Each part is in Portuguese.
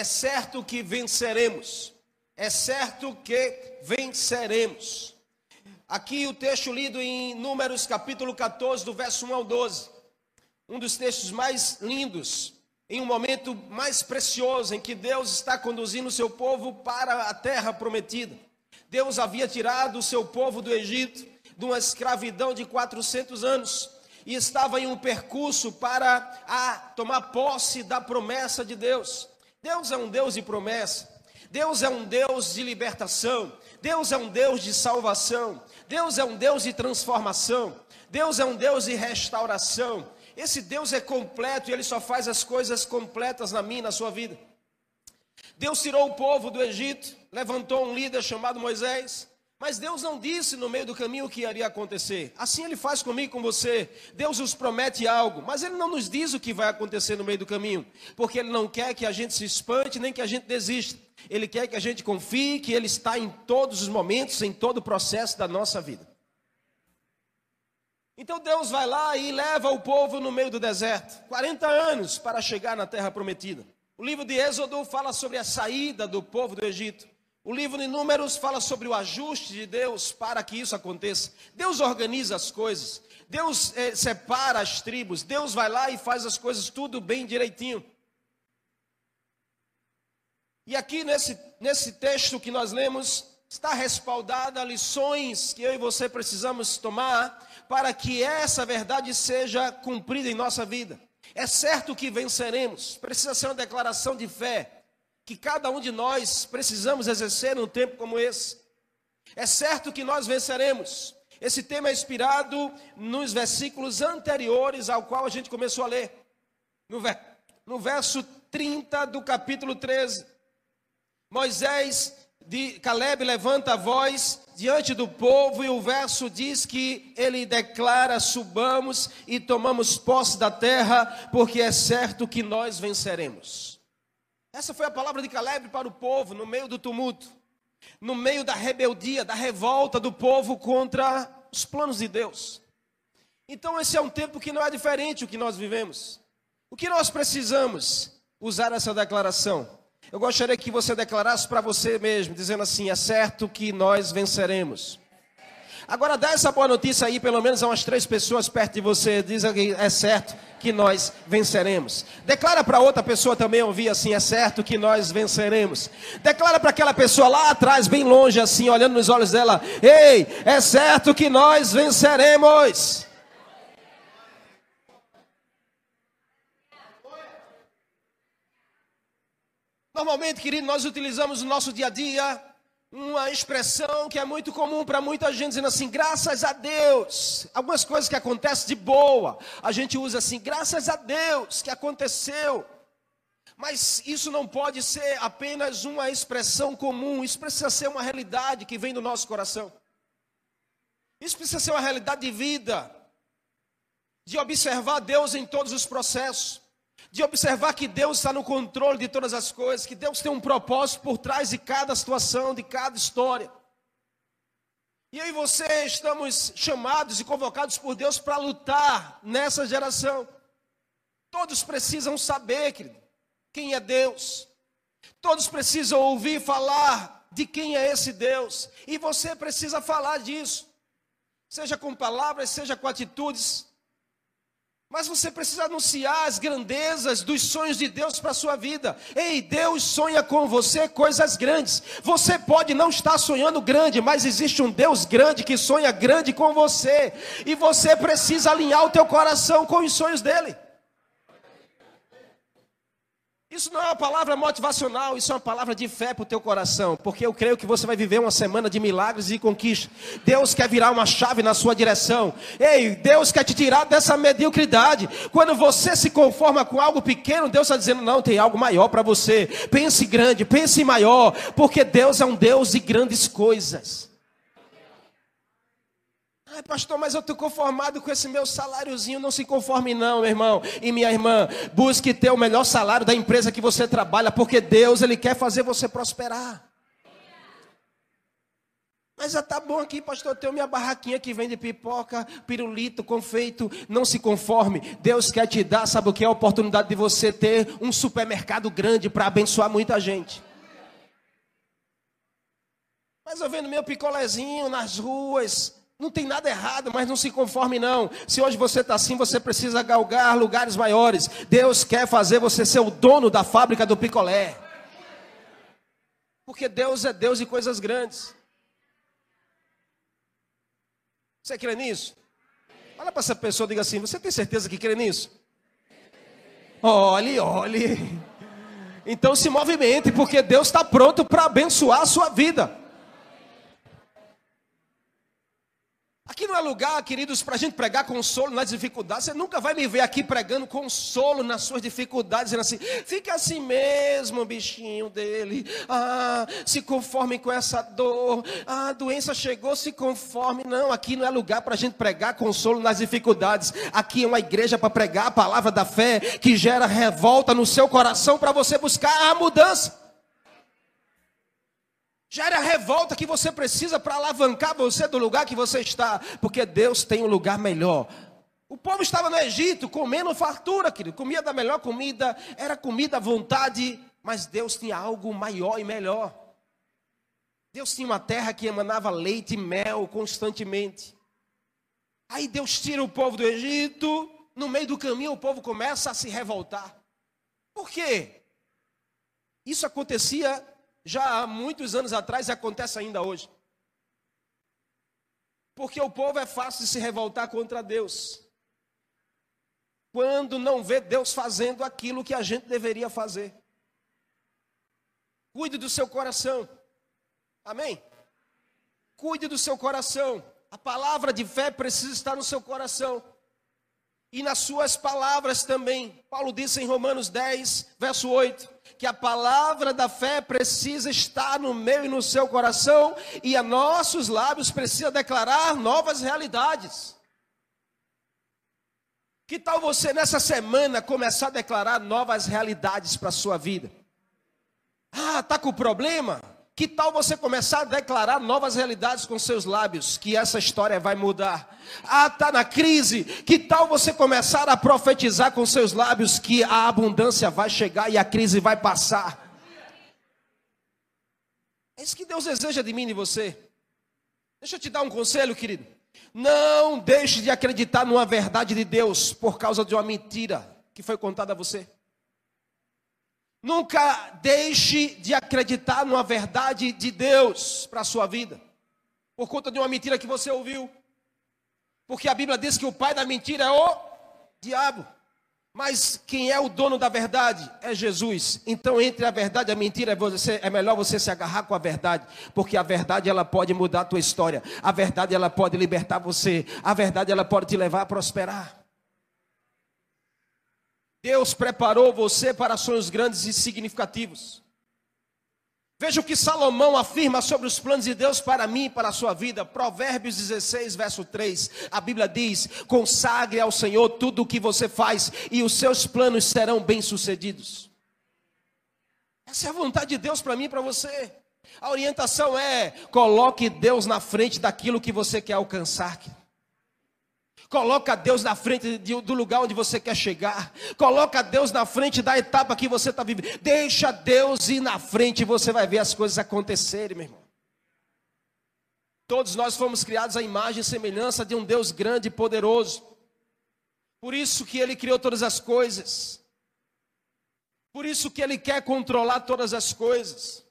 é certo que venceremos. É certo que venceremos. Aqui o texto lido em Números capítulo 14, do verso 1 ao 12. Um dos textos mais lindos, em um momento mais precioso em que Deus está conduzindo o seu povo para a terra prometida. Deus havia tirado o seu povo do Egito, de uma escravidão de 400 anos, e estava em um percurso para a tomar posse da promessa de Deus. Deus é um Deus de promessa. Deus é um Deus de libertação. Deus é um Deus de salvação. Deus é um Deus de transformação. Deus é um Deus de restauração. Esse Deus é completo e ele só faz as coisas completas na minha e na sua vida. Deus tirou o povo do Egito, levantou um líder chamado Moisés, mas Deus não disse no meio do caminho o que iria acontecer. Assim Ele faz comigo com você. Deus nos promete algo, mas Ele não nos diz o que vai acontecer no meio do caminho, porque Ele não quer que a gente se espante nem que a gente desista. Ele quer que a gente confie que Ele está em todos os momentos, em todo o processo da nossa vida. Então Deus vai lá e leva o povo no meio do deserto 40 anos para chegar na terra prometida. O livro de Êxodo fala sobre a saída do povo do Egito. O livro de Números fala sobre o ajuste de Deus para que isso aconteça. Deus organiza as coisas, Deus eh, separa as tribos, Deus vai lá e faz as coisas tudo bem direitinho. E aqui nesse, nesse texto que nós lemos, está respaldada lições que eu e você precisamos tomar para que essa verdade seja cumprida em nossa vida. É certo que venceremos, precisa ser uma declaração de fé que cada um de nós precisamos exercer num tempo como esse. É certo que nós venceremos. Esse tema é inspirado nos versículos anteriores ao qual a gente começou a ler. No, no verso 30 do capítulo 13. Moisés de Caleb levanta a voz diante do povo e o verso diz que ele declara: subamos e tomamos posse da terra, porque é certo que nós venceremos. Essa foi a palavra de Caleb para o povo no meio do tumulto, no meio da rebeldia, da revolta do povo contra os planos de Deus. Então, esse é um tempo que não é diferente o que nós vivemos. O que nós precisamos usar essa declaração? Eu gostaria que você declarasse para você mesmo, dizendo assim: é certo que nós venceremos. Agora dá essa boa notícia aí, pelo menos a umas três pessoas perto de você. Diz que é certo que nós venceremos. Declara para outra pessoa também ouvir assim: é certo que nós venceremos. Declara para aquela pessoa lá atrás, bem longe, assim, olhando nos olhos dela: ei, é certo que nós venceremos. Normalmente, querido, nós utilizamos no nosso dia a dia uma expressão que é muito comum para muita gente, dizendo assim, graças a Deus. Algumas coisas que acontecem de boa, a gente usa assim, graças a Deus que aconteceu. Mas isso não pode ser apenas uma expressão comum, isso precisa ser uma realidade que vem do nosso coração. Isso precisa ser uma realidade de vida, de observar Deus em todos os processos de observar que Deus está no controle de todas as coisas, que Deus tem um propósito por trás de cada situação, de cada história. E eu e você estamos chamados e convocados por Deus para lutar nessa geração. Todos precisam saber, querido, quem é Deus. Todos precisam ouvir falar de quem é esse Deus. E você precisa falar disso. Seja com palavras, seja com atitudes, mas você precisa anunciar as grandezas dos sonhos de Deus para a sua vida. Ei, Deus sonha com você coisas grandes. Você pode não estar sonhando grande, mas existe um Deus grande que sonha grande com você. E você precisa alinhar o teu coração com os sonhos dele. Isso não é uma palavra motivacional, isso é uma palavra de fé para o teu coração, porque eu creio que você vai viver uma semana de milagres e conquista. Deus quer virar uma chave na sua direção. Ei, Deus quer te tirar dessa mediocridade. Quando você se conforma com algo pequeno, Deus está dizendo: não, tem algo maior para você. Pense grande, pense maior, porque Deus é um Deus de grandes coisas. Ai, pastor, mas eu estou conformado com esse meu saláriozinho. Não se conforme, não, meu irmão e minha irmã. Busque ter o melhor salário da empresa que você trabalha, porque Deus, Ele quer fazer você prosperar. Mas já tá bom aqui, pastor, tenho minha barraquinha que vende pipoca, pirulito, confeito. Não se conforme. Deus quer te dar, sabe o que é a oportunidade de você ter um supermercado grande para abençoar muita gente. Mas eu vendo meu picolézinho nas ruas, não tem nada errado, mas não se conforme não. Se hoje você está assim, você precisa galgar lugares maiores. Deus quer fazer você ser o dono da fábrica do picolé. Porque Deus é Deus de coisas grandes. Você crê nisso? Olha para essa pessoa e diga assim: Você tem certeza que crê nisso? Olhe, olhe. Então se movimente, porque Deus está pronto para abençoar a sua vida. Não é lugar, queridos, para a gente pregar consolo nas dificuldades. Você nunca vai me ver aqui pregando consolo nas suas dificuldades, dizendo assim: fica assim mesmo, bichinho dele. Ah, se conforme com essa dor. Ah, a doença chegou, se conforme. Não, aqui não é lugar para a gente pregar consolo nas dificuldades. Aqui é uma igreja para pregar a palavra da fé que gera revolta no seu coração para você buscar a mudança. Era a revolta que você precisa para alavancar você do lugar que você está, porque Deus tem um lugar melhor. O povo estava no Egito comendo fartura, querido, comia da melhor comida, era comida à vontade, mas Deus tinha algo maior e melhor. Deus tinha uma terra que emanava leite e mel constantemente. Aí Deus tira o povo do Egito, no meio do caminho o povo começa a se revoltar. Por quê? Isso acontecia já há muitos anos atrás e acontece ainda hoje. Porque o povo é fácil de se revoltar contra Deus. Quando não vê Deus fazendo aquilo que a gente deveria fazer. Cuide do seu coração. Amém? Cuide do seu coração. A palavra de fé precisa estar no seu coração. E nas suas palavras também. Paulo disse em Romanos 10, verso 8 que a palavra da fé precisa estar no meu e no seu coração e a nossos lábios precisa declarar novas realidades. Que tal você nessa semana começar a declarar novas realidades para a sua vida? Ah, tá com problema? Que tal você começar a declarar novas realidades com seus lábios, que essa história vai mudar? Ah, está na crise. Que tal você começar a profetizar com seus lábios que a abundância vai chegar e a crise vai passar? É isso que Deus deseja de mim e de você. Deixa eu te dar um conselho, querido. Não deixe de acreditar numa verdade de Deus por causa de uma mentira que foi contada a você. Nunca deixe de acreditar numa verdade de Deus para a sua vida, por conta de uma mentira que você ouviu. Porque a Bíblia diz que o pai da mentira é o diabo. Mas quem é o dono da verdade é Jesus. Então, entre a verdade e a mentira, você, é melhor você se agarrar com a verdade, porque a verdade ela pode mudar a tua história. A verdade ela pode libertar você. A verdade ela pode te levar a prosperar. Deus preparou você para sonhos grandes e significativos. Veja o que Salomão afirma sobre os planos de Deus para mim e para a sua vida. Provérbios 16, verso 3. A Bíblia diz: consagre ao Senhor tudo o que você faz, e os seus planos serão bem-sucedidos. Essa é a vontade de Deus para mim e para você. A orientação é: coloque Deus na frente daquilo que você quer alcançar. Coloca Deus na frente do lugar onde você quer chegar. Coloca Deus na frente da etapa que você está vivendo. Deixa Deus ir na frente e você vai ver as coisas acontecerem, meu irmão. Todos nós fomos criados à imagem e semelhança de um Deus grande e poderoso. Por isso que Ele criou todas as coisas. Por isso que Ele quer controlar todas as coisas.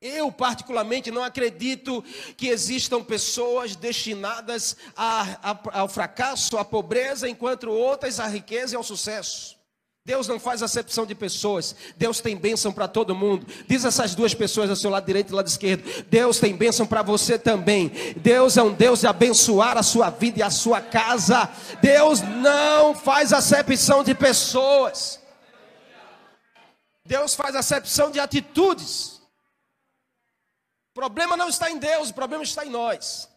Eu, particularmente, não acredito que existam pessoas destinadas a, a, ao fracasso, à pobreza, enquanto outras à riqueza e ao sucesso. Deus não faz acepção de pessoas. Deus tem bênção para todo mundo. Diz essas duas pessoas ao seu lado direito e lado esquerdo. Deus tem bênção para você também. Deus é um Deus de abençoar a sua vida e a sua casa. Deus não faz acepção de pessoas. Deus faz acepção de atitudes problema não está em Deus, o problema está em nós.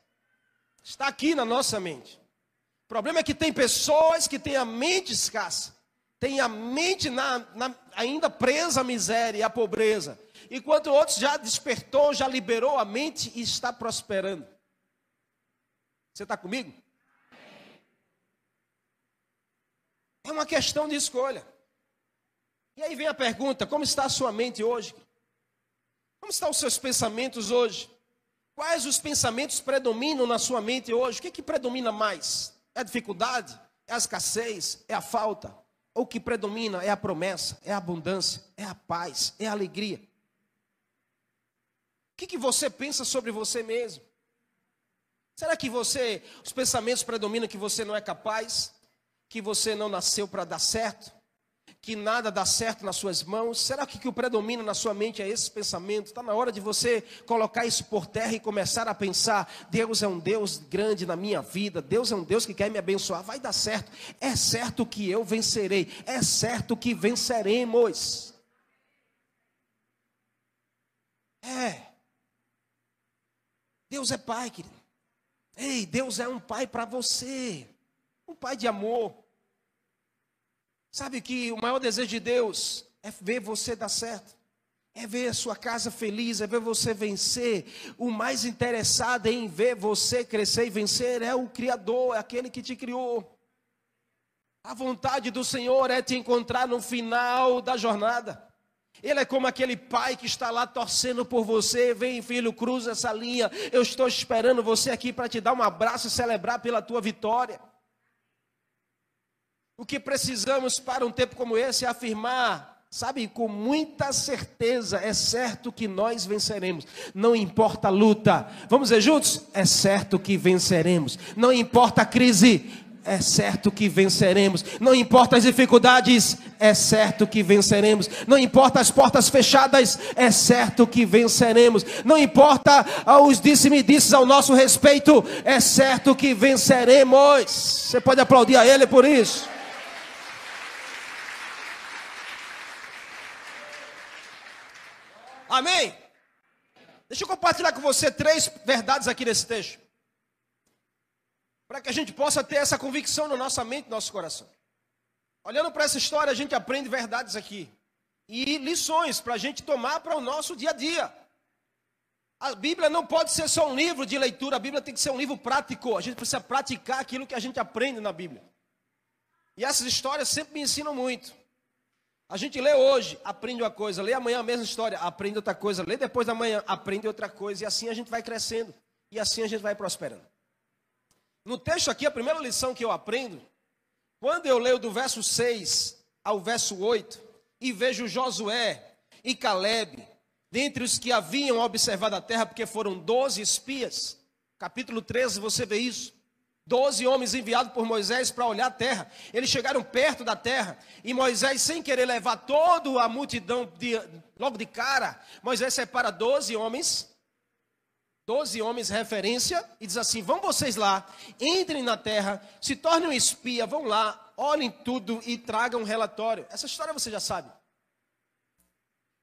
Está aqui na nossa mente. O problema é que tem pessoas que têm a mente escassa, têm a mente na, na, ainda presa à miséria e à pobreza. enquanto outros já despertou, já liberou a mente e está prosperando. Você está comigo? É uma questão de escolha. E aí vem a pergunta: como está a sua mente hoje? Como estão os seus pensamentos hoje? Quais os pensamentos predominam na sua mente hoje? O que, é que predomina mais? É a dificuldade? É a escassez? É a falta? Ou o que predomina é a promessa, é a abundância, é a paz, é a alegria? O que, que você pensa sobre você mesmo? Será que você, os pensamentos predominam que você não é capaz? Que você não nasceu para dar certo? Que nada dá certo nas suas mãos? Será que, que o predomina na sua mente é esse pensamento? Está na hora de você colocar isso por terra e começar a pensar: Deus é um Deus grande na minha vida, Deus é um Deus que quer me abençoar, vai dar certo. É certo que eu vencerei, é certo que venceremos. É. Deus é pai, querido. Ei, Deus é um pai para você, um pai de amor. Sabe que o maior desejo de Deus é ver você dar certo. É ver a sua casa feliz, é ver você vencer. O mais interessado em ver você crescer e vencer é o Criador, é aquele que te criou. A vontade do Senhor é te encontrar no final da jornada. Ele é como aquele pai que está lá torcendo por você. Vem, filho, cruza essa linha. Eu estou esperando você aqui para te dar um abraço e celebrar pela tua vitória. O que precisamos para um tempo como esse é afirmar, sabe, com muita certeza, é certo que nós venceremos. Não importa a luta. Vamos ver juntos? É certo que venceremos. Não importa a crise, é certo que venceremos. Não importa as dificuldades, é certo que venceremos. Não importa as portas fechadas, é certo que venceremos. Não importa os disse-me-disses ao nosso respeito, é certo que venceremos. Você pode aplaudir a Ele por isso. Amém? Deixa eu compartilhar com você três verdades aqui nesse texto. Para que a gente possa ter essa convicção na nossa mente e no nosso coração. Olhando para essa história, a gente aprende verdades aqui. E lições para a gente tomar para o nosso dia a dia. A Bíblia não pode ser só um livro de leitura, a Bíblia tem que ser um livro prático. A gente precisa praticar aquilo que a gente aprende na Bíblia. E essas histórias sempre me ensinam muito. A gente lê hoje, aprende uma coisa, lê amanhã a mesma história, aprende outra coisa, lê depois da manhã, aprende outra coisa, e assim a gente vai crescendo, e assim a gente vai prosperando. No texto aqui, a primeira lição que eu aprendo, quando eu leio do verso 6 ao verso 8, e vejo Josué e Caleb, dentre os que haviam observado a terra, porque foram 12 espias, capítulo 13, você vê isso. Doze homens enviados por Moisés para olhar a terra. Eles chegaram perto da terra. E Moisés, sem querer levar toda a multidão de, logo de cara, Moisés separa doze homens. Doze homens, referência, e diz assim: Vão vocês lá, entrem na terra, se tornem um espia, vão lá, olhem tudo e tragam um relatório. Essa história você já sabe.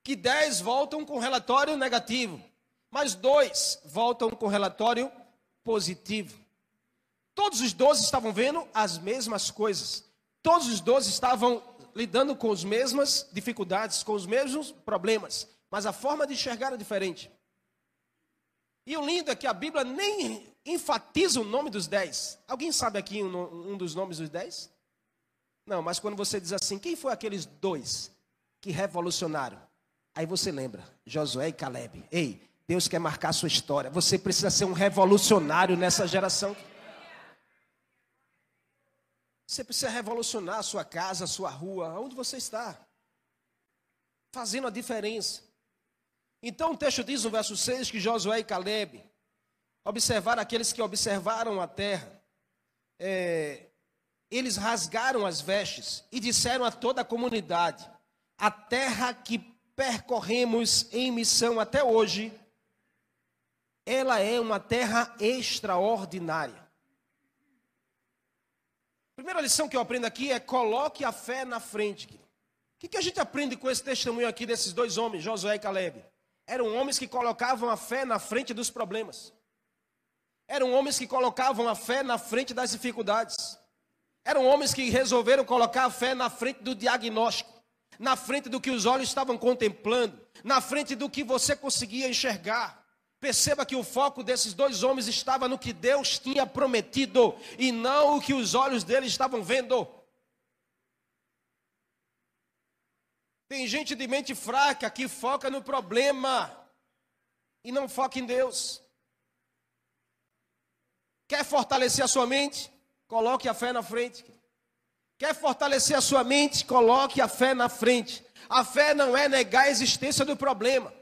Que dez voltam com relatório negativo, mas dois voltam com relatório positivo. Todos os doze estavam vendo as mesmas coisas. Todos os doze estavam lidando com as mesmas dificuldades, com os mesmos problemas. Mas a forma de enxergar era diferente. E o lindo é que a Bíblia nem enfatiza o nome dos dez. Alguém sabe aqui um, um dos nomes dos dez? Não, mas quando você diz assim, quem foi aqueles dois que revolucionaram? Aí você lembra, Josué e Caleb. Ei, Deus quer marcar a sua história. Você precisa ser um revolucionário nessa geração. Você precisa revolucionar a sua casa, a sua rua, onde você está. Fazendo a diferença. Então o texto diz no verso 6 que Josué e Caleb observaram aqueles que observaram a terra. É, eles rasgaram as vestes e disseram a toda a comunidade: a terra que percorremos em missão até hoje, ela é uma terra extraordinária. Primeira lição que eu aprendo aqui é coloque a fé na frente. O que, que a gente aprende com esse testemunho aqui desses dois homens, Josué e Caleb? Eram homens que colocavam a fé na frente dos problemas. Eram homens que colocavam a fé na frente das dificuldades. Eram homens que resolveram colocar a fé na frente do diagnóstico. na frente do que os olhos estavam contemplando, na frente do que você conseguia enxergar. Perceba que o foco desses dois homens estava no que Deus tinha prometido e não o que os olhos deles estavam vendo. Tem gente de mente fraca que foca no problema e não foca em Deus. Quer fortalecer a sua mente? Coloque a fé na frente. Quer fortalecer a sua mente? Coloque a fé na frente. A fé não é negar a existência do problema.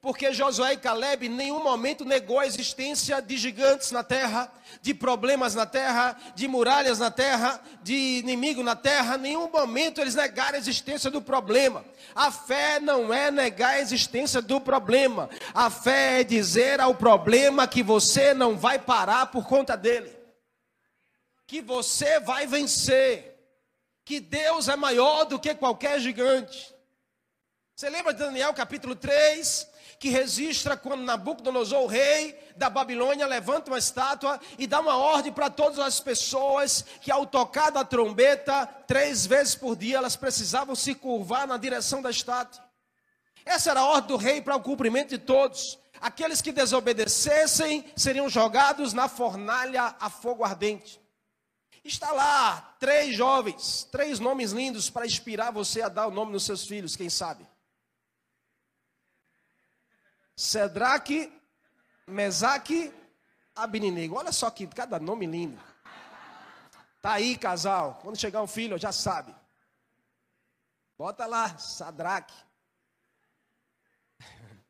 Porque Josué e Caleb em nenhum momento negou a existência de gigantes na terra, de problemas na terra, de muralhas na terra, de inimigo na terra. Em nenhum momento eles negaram a existência do problema. A fé não é negar a existência do problema. A fé é dizer ao problema que você não vai parar por conta dele. Que você vai vencer. Que Deus é maior do que qualquer gigante. Você lembra de Daniel capítulo 3? Que registra quando Nabucodonosor, o rei da Babilônia, levanta uma estátua e dá uma ordem para todas as pessoas que, ao tocar da trombeta, três vezes por dia, elas precisavam se curvar na direção da estátua. Essa era a ordem do rei para o cumprimento de todos. Aqueles que desobedecessem seriam jogados na fornalha a fogo ardente. Está lá três jovens, três nomes lindos para inspirar você a dar o nome dos seus filhos, quem sabe? Sedraque, Mesaque, Abininego. Olha só que cada nome lindo. Tá aí, casal. Quando chegar um filho, já sabe. Bota lá, Sadraque.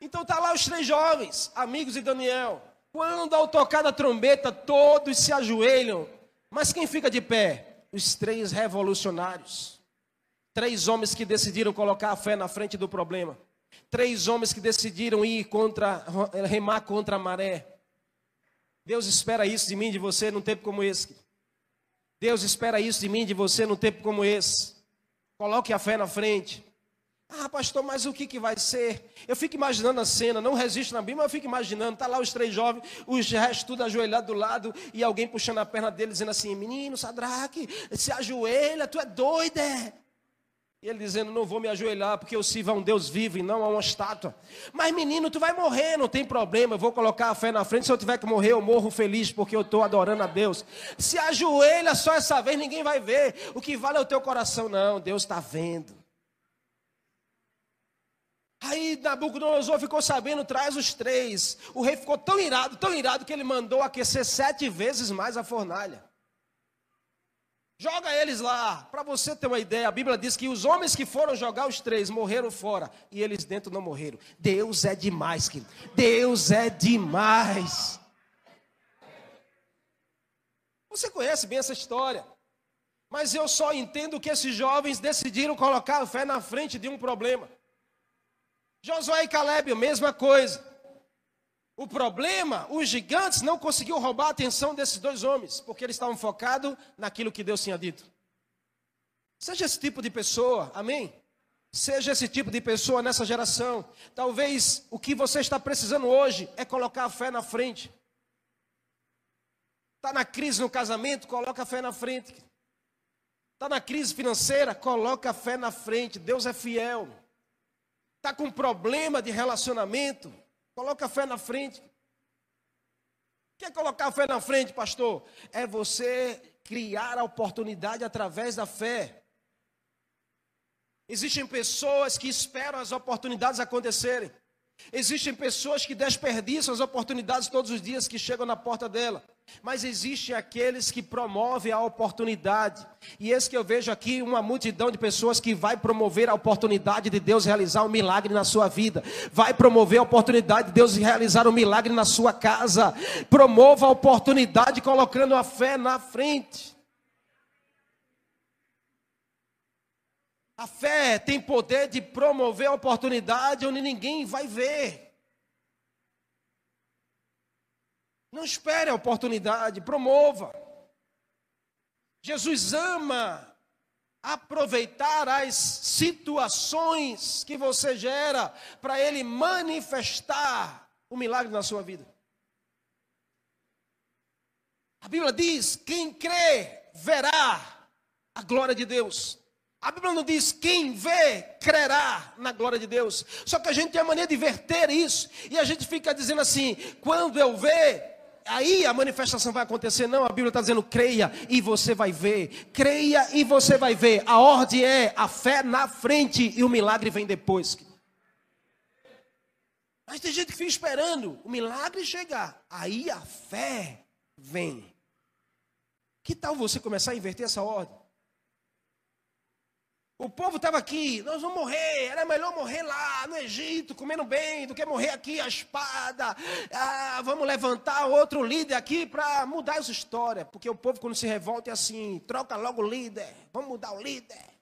Então tá lá os três jovens, amigos de Daniel. Quando ao tocar da trombeta, todos se ajoelham. Mas quem fica de pé? Os três revolucionários. Três homens que decidiram colocar a fé na frente do problema. Três homens que decidiram ir contra, remar contra a maré. Deus espera isso de mim, de você, num tempo como esse. Deus espera isso de mim, de você, num tempo como esse. Coloque a fé na frente. Ah, pastor, mas o que, que vai ser? Eu fico imaginando a cena, não resisto na Bíblia, mas eu fico imaginando. Está lá os três jovens, os restos tudo ajoelhado do lado, e alguém puxando a perna dele, dizendo assim: Menino, Sadraque, se ajoelha, tu é doido, é? E ele dizendo: Não vou me ajoelhar, porque eu sirvo a um Deus vivo e não a uma estátua. Mas menino, tu vai morrer, não tem problema. Eu vou colocar a fé na frente. Se eu tiver que morrer, eu morro feliz, porque eu estou adorando a Deus. Se ajoelha só essa vez, ninguém vai ver. O que vale é o teu coração, não. Deus está vendo. Aí Nabucodonosor ficou sabendo, traz os três. O rei ficou tão irado, tão irado, que ele mandou aquecer sete vezes mais a fornalha. Joga eles lá. Para você ter uma ideia, a Bíblia diz que os homens que foram jogar os três morreram fora e eles dentro não morreram. Deus é demais, querido. Deus é demais. Você conhece bem essa história. Mas eu só entendo que esses jovens decidiram colocar a fé na frente de um problema. Josué e Caleb, a mesma coisa. O problema, os gigantes não conseguiu roubar a atenção desses dois homens, porque eles estavam focados naquilo que Deus tinha dito. Seja esse tipo de pessoa, amém? Seja esse tipo de pessoa nessa geração. Talvez o que você está precisando hoje é colocar a fé na frente. Está na crise no casamento, coloca a fé na frente. Está na crise financeira, coloca a fé na frente. Deus é fiel. Está com problema de relacionamento, Coloca a fé na frente. Quer colocar a fé na frente, pastor? É você criar a oportunidade através da fé. Existem pessoas que esperam as oportunidades acontecerem. Existem pessoas que desperdiçam as oportunidades todos os dias que chegam na porta dela. Mas existem aqueles que promovem a oportunidade. E esse que eu vejo aqui, uma multidão de pessoas que vai promover a oportunidade de Deus realizar um milagre na sua vida. Vai promover a oportunidade de Deus realizar um milagre na sua casa. Promova a oportunidade colocando a fé na frente. A fé tem poder de promover a oportunidade onde ninguém vai ver. Não espere a oportunidade, promova. Jesus ama aproveitar as situações que você gera para ele manifestar o milagre na sua vida. A Bíblia diz: quem crê verá a glória de Deus. A Bíblia não diz quem vê, crerá na glória de Deus. Só que a gente tem a maneira de verter isso. E a gente fica dizendo assim: quando eu ver, aí a manifestação vai acontecer. Não, a Bíblia está dizendo: creia e você vai ver. Creia e você vai ver. A ordem é a fé na frente e o milagre vem depois. Mas tem gente que fica esperando o milagre chegar. Aí a fé vem. Que tal você começar a inverter essa ordem? O povo estava aqui, nós vamos morrer, era melhor morrer lá no Egito, comendo bem, do que morrer aqui a espada. Ah, vamos levantar outro líder aqui para mudar essa história. Porque o povo, quando se revolta, é assim: troca logo o líder, vamos mudar o líder.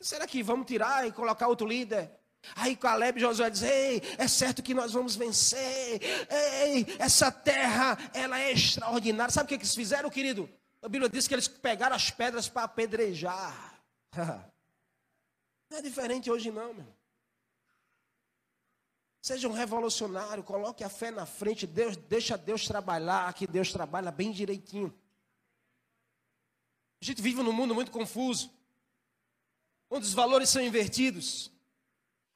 Será que vamos tirar e colocar outro líder? Aí Caleb e Josué dizem, ei, é certo que nós vamos vencer. Ei, essa terra, ela é extraordinária. Sabe o que eles fizeram, querido? A Bíblia diz que eles pegaram as pedras para apedrejar. Não é diferente hoje não, meu. Seja um revolucionário, coloque a fé na frente, Deus, deixa Deus trabalhar, que Deus trabalha bem direitinho. A gente vive num mundo muito confuso, onde os valores são invertidos.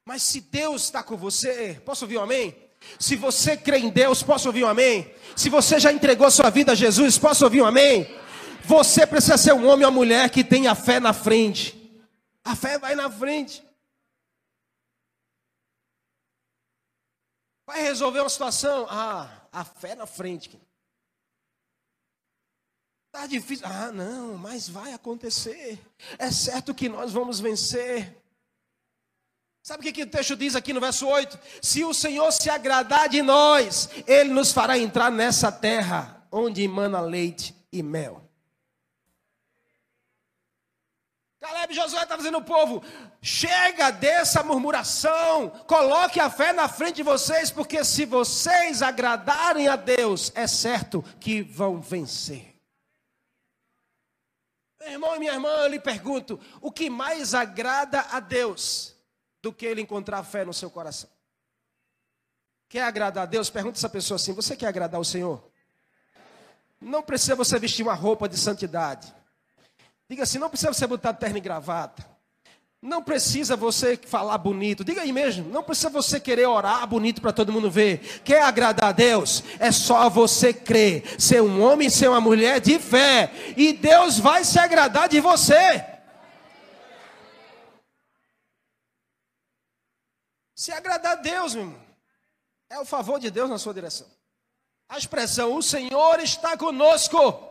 Mas se Deus está com você, posso ouvir um amém? Se você crê em Deus, posso ouvir um amém? Se você já entregou sua vida a Jesus, posso ouvir um amém? Você precisa ser um homem ou mulher que tenha fé na frente. A fé vai na frente. Vai resolver uma situação? Ah, a fé na frente. Está difícil. Ah, não, mas vai acontecer. É certo que nós vamos vencer. Sabe o que o texto diz aqui no verso 8? Se o Senhor se agradar de nós, Ele nos fará entrar nessa terra onde emana leite e mel. Caleb Josué está dizendo ao povo: chega dessa murmuração, coloque a fé na frente de vocês, porque se vocês agradarem a Deus, é certo que vão vencer. Meu irmão e minha irmã, eu lhe pergunto: o que mais agrada a Deus? do que ele encontrar fé no seu coração. Quer agradar a Deus? Pergunta essa pessoa assim: Você quer agradar o Senhor? Não precisa você vestir uma roupa de santidade. Diga assim: não precisa você botar terno e gravata. Não precisa você falar bonito. Diga aí mesmo. Não precisa você querer orar bonito para todo mundo ver. Quer agradar a Deus? É só você crer. Ser um homem, ser uma mulher de fé. E Deus vai se agradar de você. Se agradar a Deus, meu irmão, é o favor de Deus na sua direção. A expressão, o Senhor está conosco,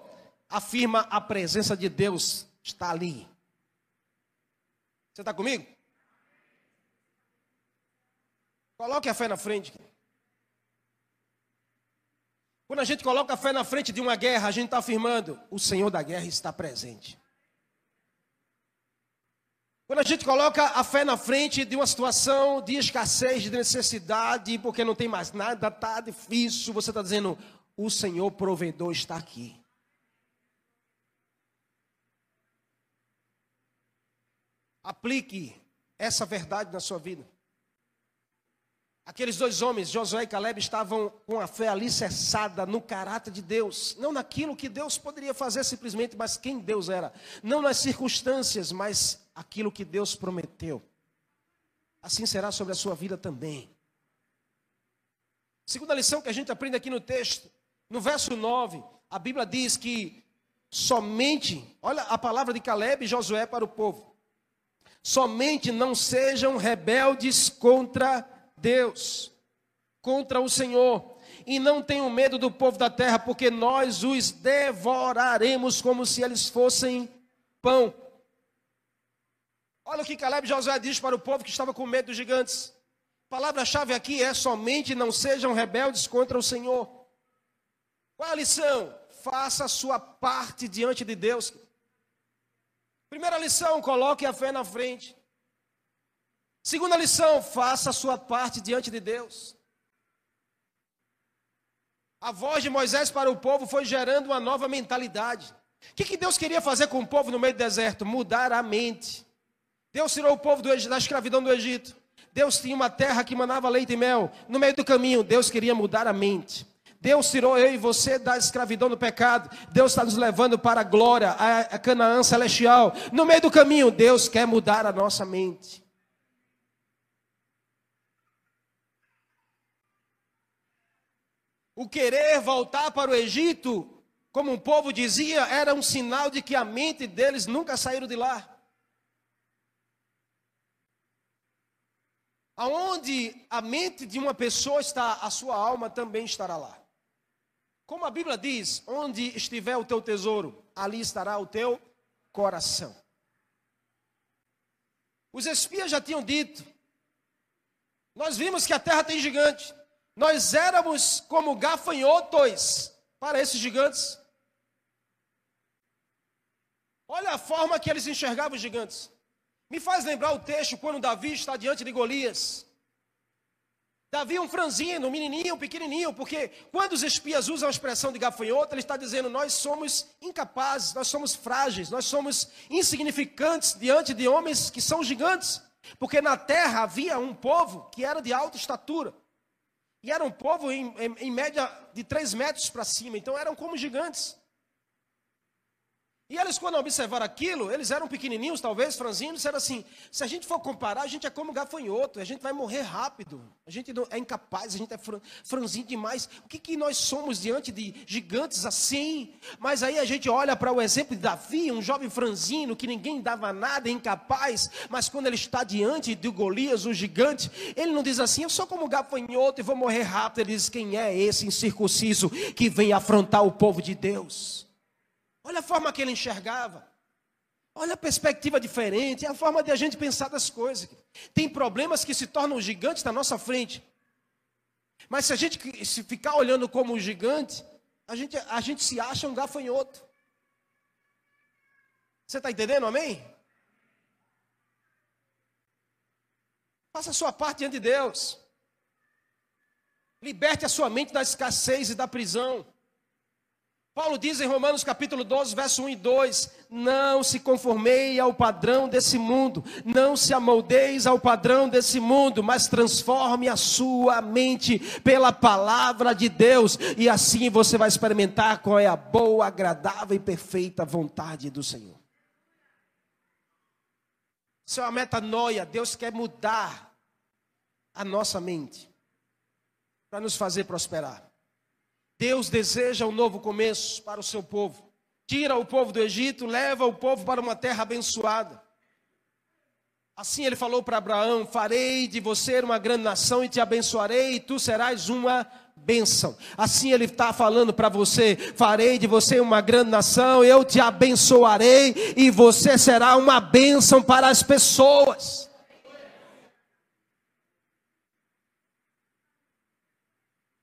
afirma a presença de Deus está ali. Você está comigo? Coloque a fé na frente. Quando a gente coloca a fé na frente de uma guerra, a gente está afirmando: o Senhor da guerra está presente. Quando a gente coloca a fé na frente de uma situação de escassez, de necessidade, porque não tem mais nada, está difícil, você está dizendo: o Senhor provedor está aqui. Aplique essa verdade na sua vida. Aqueles dois homens, Josué e Caleb, estavam com a fé alicerçada no caráter de Deus, não naquilo que Deus poderia fazer simplesmente, mas quem Deus era, não nas circunstâncias, mas aquilo que Deus prometeu. Assim será sobre a sua vida também. Segunda lição que a gente aprende aqui no texto, no verso 9, a Bíblia diz que somente, olha a palavra de Caleb e Josué para o povo. Somente não sejam rebeldes contra Deus, contra o Senhor, e não tenham medo do povo da terra, porque nós os devoraremos como se eles fossem pão. Olha o que Caleb Josué diz para o povo que estava com medo dos gigantes. Palavra-chave aqui é somente não sejam rebeldes contra o Senhor. Qual a lição? Faça a sua parte diante de Deus. Primeira lição, coloque a fé na frente. Segunda lição, faça a sua parte diante de Deus. A voz de Moisés para o povo foi gerando uma nova mentalidade. O que, que Deus queria fazer com o povo no meio do deserto? Mudar a mente. Deus tirou o povo do, da escravidão do Egito. Deus tinha uma terra que manava leite e mel. No meio do caminho, Deus queria mudar a mente. Deus tirou eu e você da escravidão do pecado. Deus está nos levando para a glória, a, Canaã celestial. No meio do caminho, Deus quer mudar a nossa mente. O querer voltar para o Egito, como um povo dizia, era um sinal de que a mente deles nunca saíram de lá. Aonde a mente de uma pessoa está, a sua alma também estará lá. Como a Bíblia diz, onde estiver o teu tesouro, ali estará o teu coração. Os espias já tinham dito, nós vimos que a terra tem gigante, nós éramos como gafanhotos para esses gigantes. Olha a forma que eles enxergavam os gigantes. Me faz lembrar o texto quando Davi está diante de Golias. Davi um franzino, um menininho, um pequenininho, porque quando os espias usam a expressão de gafanhoto, ele está dizendo: nós somos incapazes, nós somos frágeis, nós somos insignificantes diante de homens que são gigantes. Porque na terra havia um povo que era de alta estatura. E era um povo em, em, em média de três metros para cima, então eram como gigantes. E eles, quando observaram aquilo, eles eram pequenininhos, talvez, franzinos, disseram assim: se a gente for comparar, a gente é como gafanhoto, a gente vai morrer rápido, a gente é incapaz, a gente é franzino demais. O que, que nós somos diante de gigantes assim? Mas aí a gente olha para o exemplo de Davi, um jovem franzino que ninguém dava nada, incapaz, mas quando ele está diante de Golias, o gigante, ele não diz assim: eu sou como gafanhoto e vou morrer rápido. Ele diz: quem é esse incircunciso que vem afrontar o povo de Deus? Olha a forma que ele enxergava. Olha a perspectiva diferente, é a forma de a gente pensar das coisas. Tem problemas que se tornam gigantes na nossa frente. Mas se a gente se ficar olhando como um gigante, a gente, a gente se acha um gafanhoto. Você está entendendo, amém? Faça a sua parte diante de Deus. Liberte a sua mente da escassez e da prisão. Paulo diz em Romanos capítulo 12, verso 1 e 2: Não se conformei ao padrão desse mundo, não se amoldeis ao padrão desse mundo, mas transforme a sua mente pela palavra de Deus, e assim você vai experimentar qual é a boa, agradável e perfeita vontade do Senhor. Isso é uma metanoia, Deus quer mudar a nossa mente para nos fazer prosperar. Deus deseja um novo começo para o seu povo. Tira o povo do Egito, leva o povo para uma terra abençoada. Assim ele falou para Abraão: Farei de você uma grande nação e te abençoarei, e tu serás uma bênção. Assim ele está falando para você: Farei de você uma grande nação, eu te abençoarei, e você será uma bênção para as pessoas.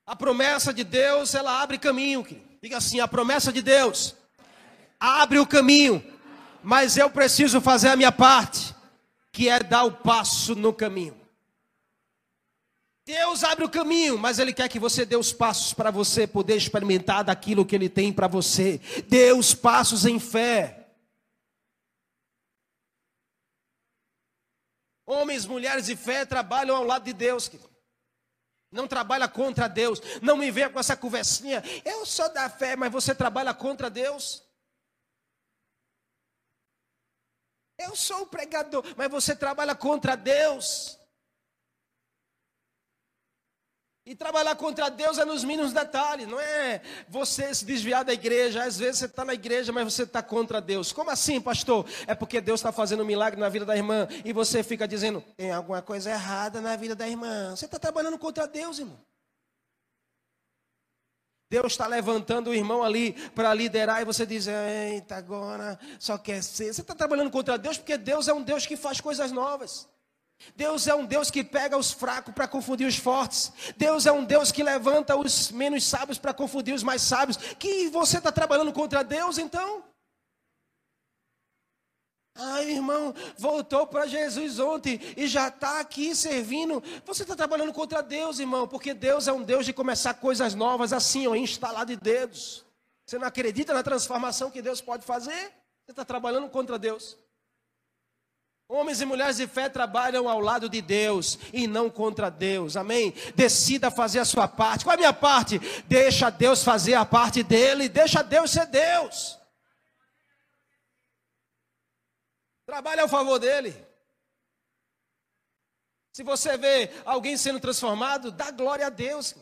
A promessa de Deus, ela abre caminho. Diga assim: a promessa de Deus abre o caminho, mas eu preciso fazer a minha parte, que é dar o passo no caminho. Deus abre o caminho, mas Ele quer que você dê os passos para você poder experimentar daquilo que Ele tem para você. Dê os passos em fé. Homens, mulheres de fé trabalham ao lado de Deus. Querido. Não trabalha contra Deus. Não me venha com essa conversinha. Eu sou da fé, mas você trabalha contra Deus. Eu sou o pregador, mas você trabalha contra Deus. E trabalhar contra Deus é nos mínimos detalhes, não é você se desviar da igreja. Às vezes você está na igreja, mas você está contra Deus. Como assim, pastor? É porque Deus está fazendo um milagre na vida da irmã e você fica dizendo: tem alguma coisa errada na vida da irmã. Você está trabalhando contra Deus, irmão. Deus está levantando o irmão ali para liderar e você diz: Eita, agora só quer ser. Você está trabalhando contra Deus porque Deus é um Deus que faz coisas novas. Deus é um Deus que pega os fracos para confundir os fortes. Deus é um Deus que levanta os menos sábios para confundir os mais sábios. Que você está trabalhando contra Deus então? Ai, irmão, voltou para Jesus ontem e já está aqui servindo. Você está trabalhando contra Deus, irmão, porque Deus é um Deus de começar coisas novas assim, ó, instalar de dedos. Você não acredita na transformação que Deus pode fazer? Você está trabalhando contra Deus. Homens e mulheres de fé trabalham ao lado de Deus e não contra Deus, amém? Decida fazer a sua parte. Qual é a minha parte? Deixa Deus fazer a parte dele, deixa Deus ser Deus. Trabalhe ao favor dele. Se você vê alguém sendo transformado, dá glória a Deus.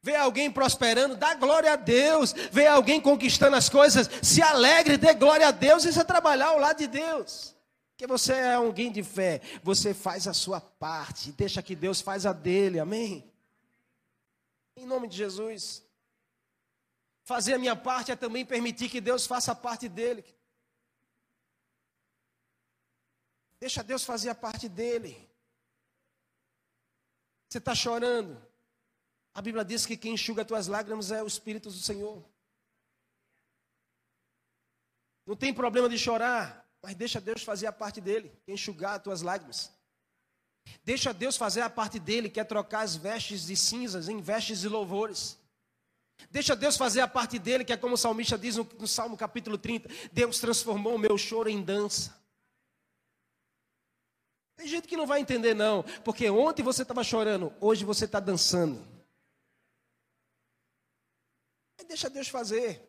Vê alguém prosperando, dá glória a Deus. Vê alguém conquistando as coisas, se alegre, dê glória a Deus. Isso é trabalhar ao lado de Deus. Porque você é alguém de fé, você faz a sua parte, deixa que Deus faz a dele, amém? Em nome de Jesus. Fazer a minha parte é também permitir que Deus faça a parte dele. Deixa Deus fazer a parte dele. Você está chorando. A Bíblia diz que quem enxuga as tuas lágrimas é o Espírito do Senhor. Não tem problema de chorar. Mas deixa Deus fazer a parte dele, que é enxugar as tuas lágrimas. Deixa Deus fazer a parte dele, que é trocar as vestes de cinzas em vestes de louvores. Deixa Deus fazer a parte dele, que é como o salmista diz no, no Salmo capítulo 30: Deus transformou o meu choro em dança. Tem gente que não vai entender, não, porque ontem você estava chorando, hoje você está dançando. deixa Deus fazer.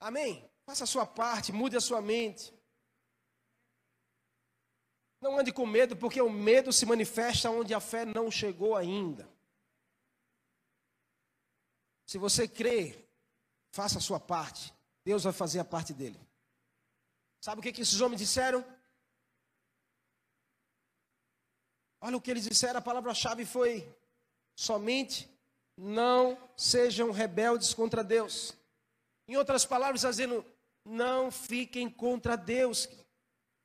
Amém? Faça a sua parte, mude a sua mente. Não ande com medo, porque o medo se manifesta onde a fé não chegou ainda. Se você crê, faça a sua parte. Deus vai fazer a parte dele. Sabe o que, que esses homens disseram? Olha o que eles disseram, a palavra-chave foi: somente não sejam rebeldes contra Deus. Em outras palavras, dizendo: não fiquem contra Deus,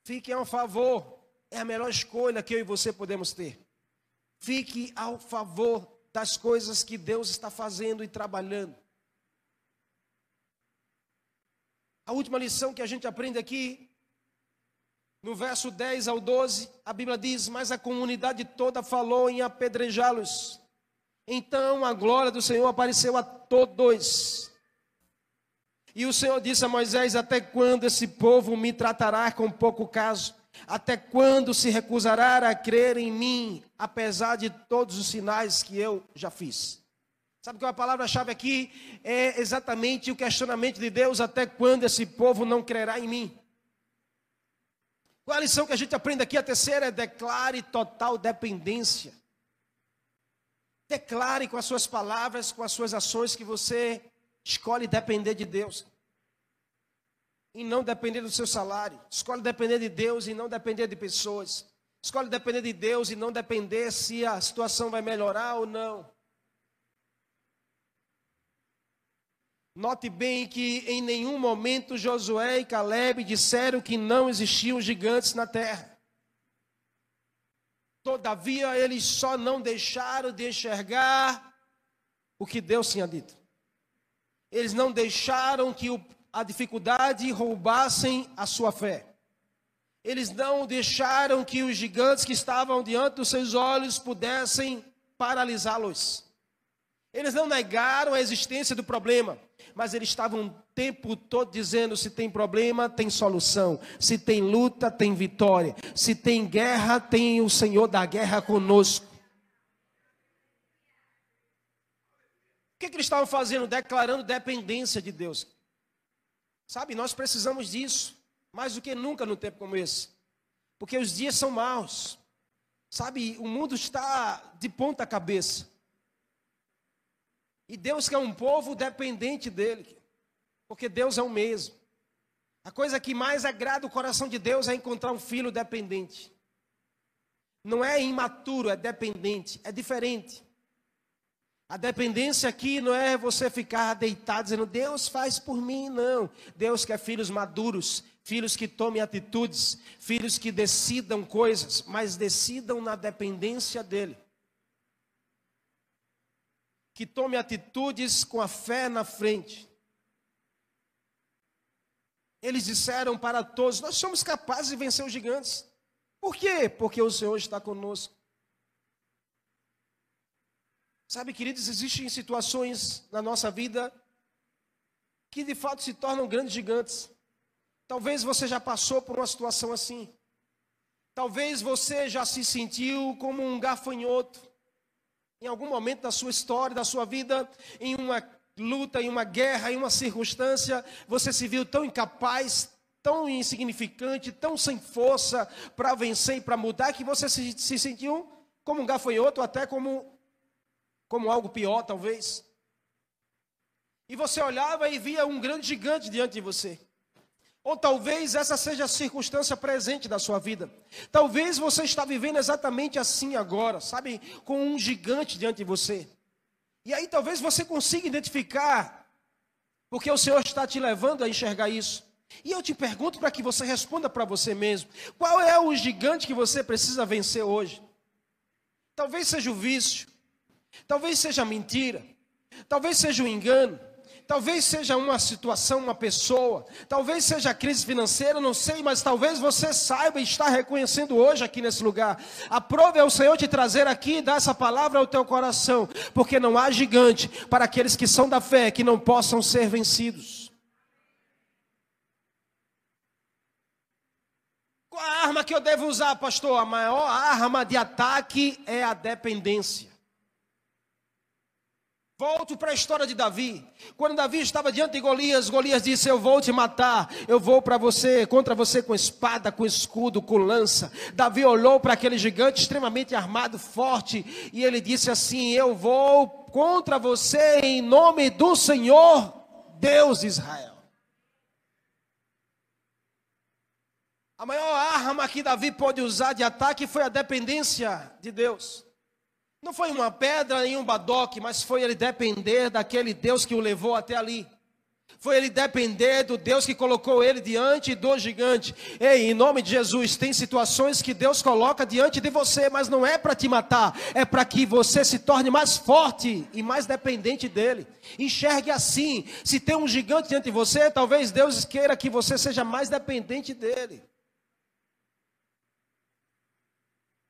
fiquem ao favor. É a melhor escolha que eu e você podemos ter. Fique ao favor das coisas que Deus está fazendo e trabalhando. A última lição que a gente aprende aqui, no verso 10 ao 12, a Bíblia diz: Mas a comunidade toda falou em apedrejá-los. Então a glória do Senhor apareceu a todos. E o Senhor disse a Moisés: Até quando esse povo me tratará com pouco caso? Até quando se recusará a crer em mim, apesar de todos os sinais que eu já fiz? Sabe que a palavra-chave aqui é exatamente o questionamento de Deus: até quando esse povo não crerá em mim? Qual a lição que a gente aprende aqui? A terceira é declare total dependência. Declare com as suas palavras, com as suas ações que você Escolhe depender de Deus. E não depender do seu salário. Escolhe depender de Deus e não depender de pessoas. Escolhe depender de Deus e não depender se a situação vai melhorar ou não. Note bem que em nenhum momento Josué e Caleb disseram que não existiam gigantes na terra. Todavia, eles só não deixaram de enxergar o que Deus tinha dito eles não deixaram que a dificuldade roubassem a sua fé. Eles não deixaram que os gigantes que estavam diante dos seus olhos pudessem paralisá-los. Eles não negaram a existência do problema, mas eles estavam o tempo todo dizendo: se tem problema, tem solução. Se tem luta, tem vitória. Se tem guerra, tem o Senhor da guerra conosco. O que, que eles estavam fazendo? Declarando dependência de Deus. Sabe, nós precisamos disso, mais do que nunca no tempo como esse. Porque os dias são maus. Sabe, o mundo está de ponta cabeça. E Deus quer um povo dependente dele. Porque Deus é o mesmo. A coisa que mais agrada o coração de Deus é encontrar um filho dependente. Não é imaturo, é dependente, é diferente. A dependência aqui não é você ficar deitado dizendo, Deus faz por mim, não. Deus quer filhos maduros, filhos que tomem atitudes, filhos que decidam coisas, mas decidam na dependência dEle. Que tome atitudes com a fé na frente. Eles disseram para todos: Nós somos capazes de vencer os gigantes. Por quê? Porque o Senhor está conosco. Sabe, queridos, existem situações na nossa vida que de fato se tornam grandes gigantes. Talvez você já passou por uma situação assim. Talvez você já se sentiu como um gafanhoto. Em algum momento da sua história, da sua vida, em uma luta, em uma guerra, em uma circunstância, você se viu tão incapaz, tão insignificante, tão sem força para vencer e para mudar, que você se, se sentiu como um gafanhoto, até como, como algo pior, talvez. E você olhava e via um grande gigante diante de você. Ou talvez essa seja a circunstância presente da sua vida. Talvez você está vivendo exatamente assim agora, sabe, com um gigante diante de você. E aí talvez você consiga identificar, porque o Senhor está te levando a enxergar isso. E eu te pergunto para que você responda para você mesmo: qual é o gigante que você precisa vencer hoje? Talvez seja o vício, talvez seja mentira, talvez seja o engano, talvez seja uma situação, uma pessoa, talvez seja crise financeira, não sei, mas talvez você saiba e está reconhecendo hoje aqui nesse lugar. Aprove ao Senhor te trazer aqui e dar essa palavra ao teu coração, porque não há gigante para aqueles que são da fé que não possam ser vencidos. Qual a arma que eu devo usar, pastor? A maior arma de ataque é a dependência. Volto para a história de Davi. Quando Davi estava diante de Golias, Golias disse: Eu vou te matar, eu vou para você, contra você com espada, com escudo, com lança. Davi olhou para aquele gigante extremamente armado, forte, e ele disse assim: Eu vou contra você em nome do Senhor, Deus de Israel. A maior arma que Davi pôde usar de ataque foi a dependência de Deus. Não foi uma pedra nem um badoque, mas foi ele depender daquele Deus que o levou até ali. Foi ele depender do Deus que colocou ele diante do gigante. Ei, em nome de Jesus, tem situações que Deus coloca diante de você, mas não é para te matar, é para que você se torne mais forte e mais dependente dele. Enxergue assim: se tem um gigante diante de você, talvez Deus queira que você seja mais dependente dele.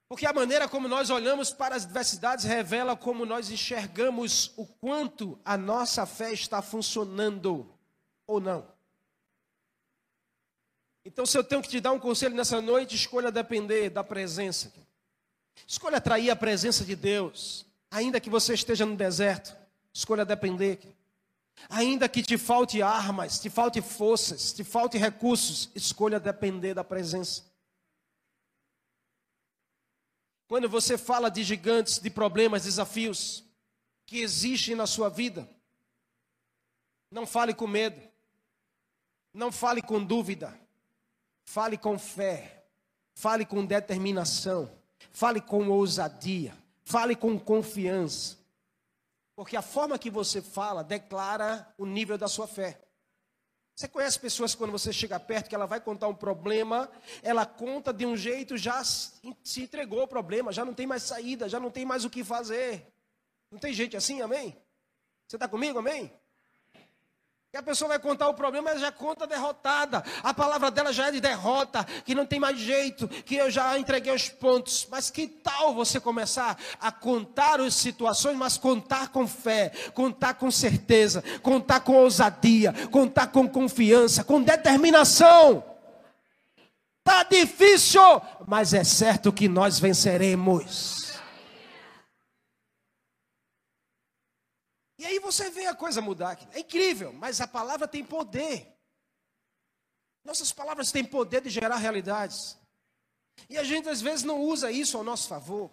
Porque a maneira como nós olhamos para as adversidades revela como nós enxergamos o quanto a nossa fé está funcionando ou não. Então, se eu tenho que te dar um conselho nessa noite, escolha depender da presença. Escolha atrair a presença de Deus. Ainda que você esteja no deserto, escolha depender. Ainda que te falte armas, te falte forças, te falte recursos, escolha depender da presença. Quando você fala de gigantes, de problemas, desafios que existem na sua vida, não fale com medo, não fale com dúvida, fale com fé, fale com determinação, fale com ousadia, fale com confiança. Porque a forma que você fala declara o nível da sua fé. Você conhece pessoas que quando você chega perto, que ela vai contar um problema, ela conta de um jeito, já se entregou o problema, já não tem mais saída, já não tem mais o que fazer. Não tem gente assim, amém? Você está comigo, amém? A pessoa vai contar o problema, ela já conta derrotada. A palavra dela já é de derrota, que não tem mais jeito, que eu já entreguei os pontos. Mas que tal você começar a contar as situações, mas contar com fé, contar com certeza, contar com ousadia, contar com confiança, com determinação. Tá difícil, mas é certo que nós venceremos. E aí você vê a coisa mudar. É incrível, mas a palavra tem poder. Nossas palavras têm poder de gerar realidades. E a gente às vezes não usa isso ao nosso favor.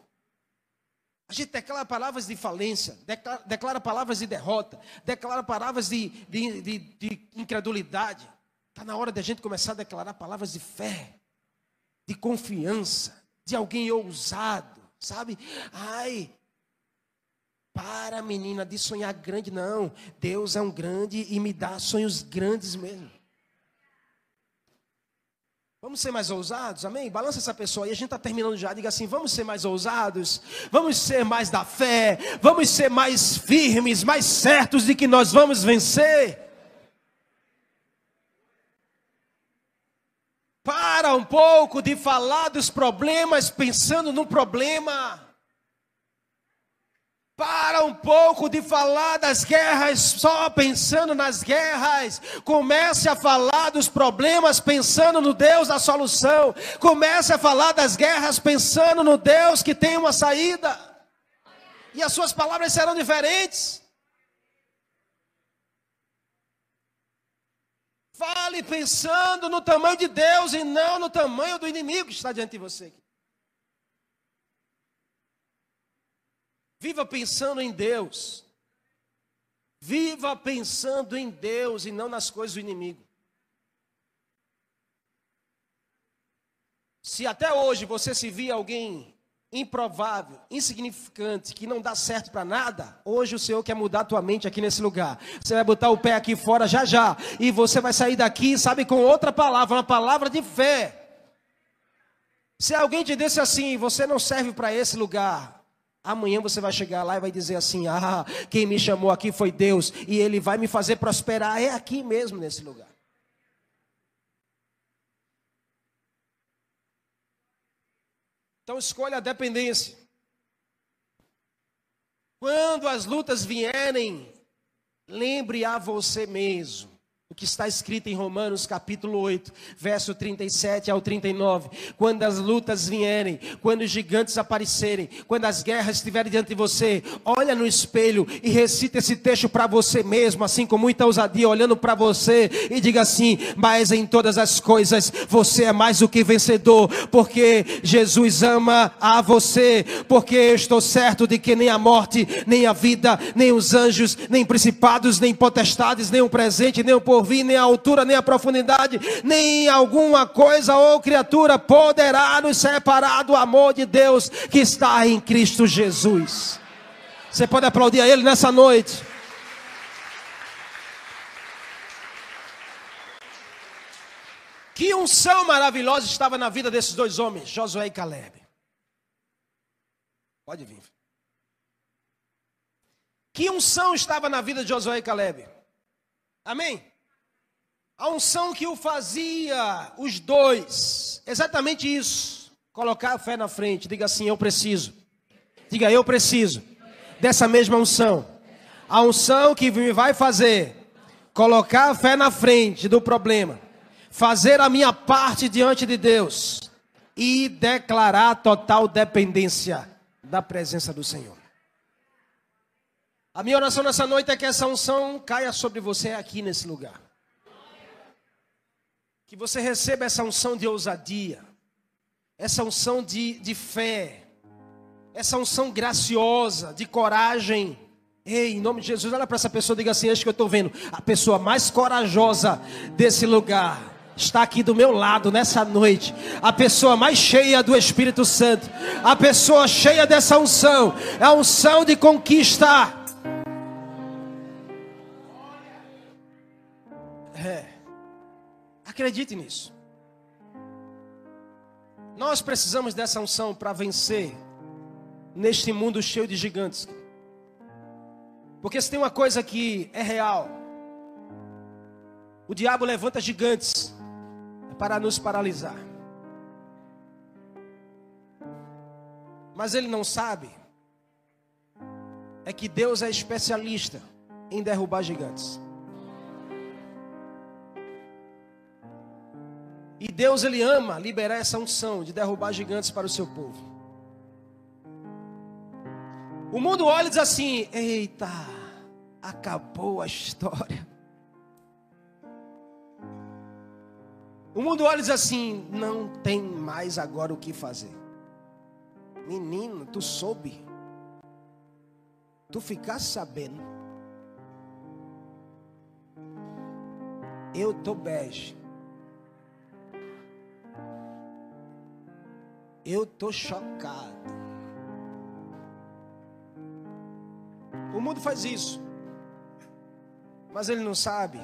A gente declara palavras de falência, declara, declara palavras de derrota, declara palavras de, de, de, de incredulidade. Está na hora de a gente começar a declarar palavras de fé, de confiança, de alguém ousado, sabe? Ai, para, menina, de sonhar grande, não. Deus é um grande e me dá sonhos grandes mesmo. Vamos ser mais ousados, amém? Balança essa pessoa aí, a gente está terminando já. Diga assim: vamos ser mais ousados, vamos ser mais da fé, vamos ser mais firmes, mais certos de que nós vamos vencer. Para um pouco de falar dos problemas pensando no problema. Para um pouco de falar das guerras só pensando nas guerras. Comece a falar dos problemas pensando no Deus da solução. Comece a falar das guerras pensando no Deus que tem uma saída. E as suas palavras serão diferentes. Fale pensando no tamanho de Deus e não no tamanho do inimigo que está diante de você. Viva pensando em Deus. Viva pensando em Deus e não nas coisas do inimigo. Se até hoje você se via alguém improvável, insignificante, que não dá certo para nada, hoje o Senhor quer mudar a tua mente aqui nesse lugar. Você vai botar o pé aqui fora já já, e você vai sair daqui, sabe, com outra palavra, uma palavra de fé. Se alguém te disse assim, você não serve para esse lugar, Amanhã você vai chegar lá e vai dizer assim: Ah, quem me chamou aqui foi Deus, e Ele vai me fazer prosperar. É aqui mesmo, nesse lugar. Então escolha a dependência. Quando as lutas vierem, lembre a você mesmo o que está escrito em Romanos capítulo 8, verso 37 ao 39. Quando as lutas vierem, quando os gigantes aparecerem, quando as guerras estiverem diante de você, olha no espelho e recita esse texto para você mesmo, assim com muita ousadia, olhando para você e diga assim: Mas em todas as coisas você é mais do que vencedor, porque Jesus ama a você, porque eu estou certo de que nem a morte, nem a vida, nem os anjos, nem principados, nem potestades, nem o presente, nem o ouvir, nem a altura, nem a profundidade, nem alguma coisa ou criatura poderá nos separar do amor de Deus que está em Cristo Jesus. Você pode aplaudir a Ele nessa noite. Que unção maravilhosa estava na vida desses dois homens, Josué e Caleb. Pode vir. Que unção estava na vida de Josué e Caleb? Amém? A unção que o fazia, os dois, exatamente isso. Colocar a fé na frente, diga assim: Eu preciso. Diga, eu preciso dessa mesma unção. A unção que me vai fazer colocar a fé na frente do problema, fazer a minha parte diante de Deus e declarar total dependência da presença do Senhor. A minha oração nessa noite é que essa unção caia sobre você aqui nesse lugar. Que você receba essa unção de ousadia, essa unção de, de fé, essa unção graciosa, de coragem. Ei, em nome de Jesus, olha para essa pessoa e diga assim: Acho que eu estou vendo a pessoa mais corajosa desse lugar. Está aqui do meu lado nessa noite, a pessoa mais cheia do Espírito Santo, a pessoa cheia dessa unção, é a unção de conquista. Acredite nisso. Nós precisamos dessa unção para vencer neste mundo cheio de gigantes. Porque se tem uma coisa que é real, o diabo levanta gigantes para nos paralisar. Mas ele não sabe é que Deus é especialista em derrubar gigantes. E Deus ele ama liberar essa unção de derrubar gigantes para o seu povo. O mundo olha e diz assim: "Eita, acabou a história". O mundo olha e diz assim: "Não tem mais agora o que fazer". Menino, tu soube? Tu ficaste sabendo? Eu tô bege. Eu tô chocado. O mundo faz isso. Mas ele não sabe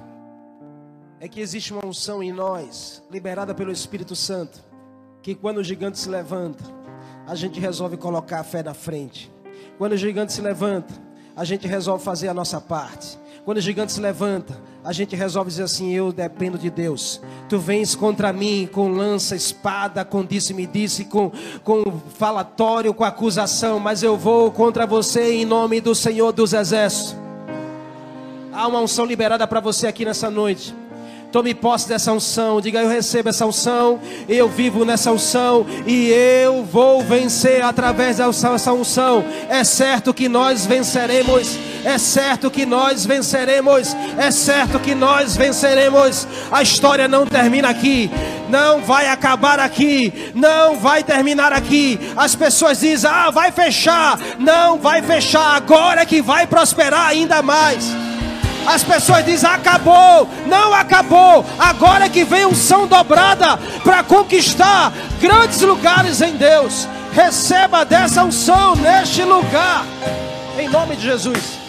é que existe uma unção em nós, liberada pelo Espírito Santo, que quando o gigante se levanta, a gente resolve colocar a fé na frente. Quando o gigante se levanta, a gente resolve fazer a nossa parte. Quando o gigante se levanta, a gente resolve dizer assim: eu dependo de Deus. Tu vens contra mim com lança, espada, com disse-me disse, com, com falatório, com acusação, mas eu vou contra você em nome do Senhor dos Exércitos. Há uma unção liberada para você aqui nessa noite. Tome posse dessa unção. Diga: Eu recebo essa unção. Eu vivo nessa unção. E eu vou vencer através dessa unção. É certo que nós venceremos. É certo que nós venceremos. É certo que nós venceremos. A história não termina aqui. Não vai acabar aqui. Não vai terminar aqui. As pessoas dizem: Ah, vai fechar. Não vai fechar. Agora é que vai prosperar ainda mais. As pessoas dizem: acabou, não acabou. Agora é que vem unção dobrada para conquistar grandes lugares em Deus. Receba dessa unção neste lugar, em nome de Jesus.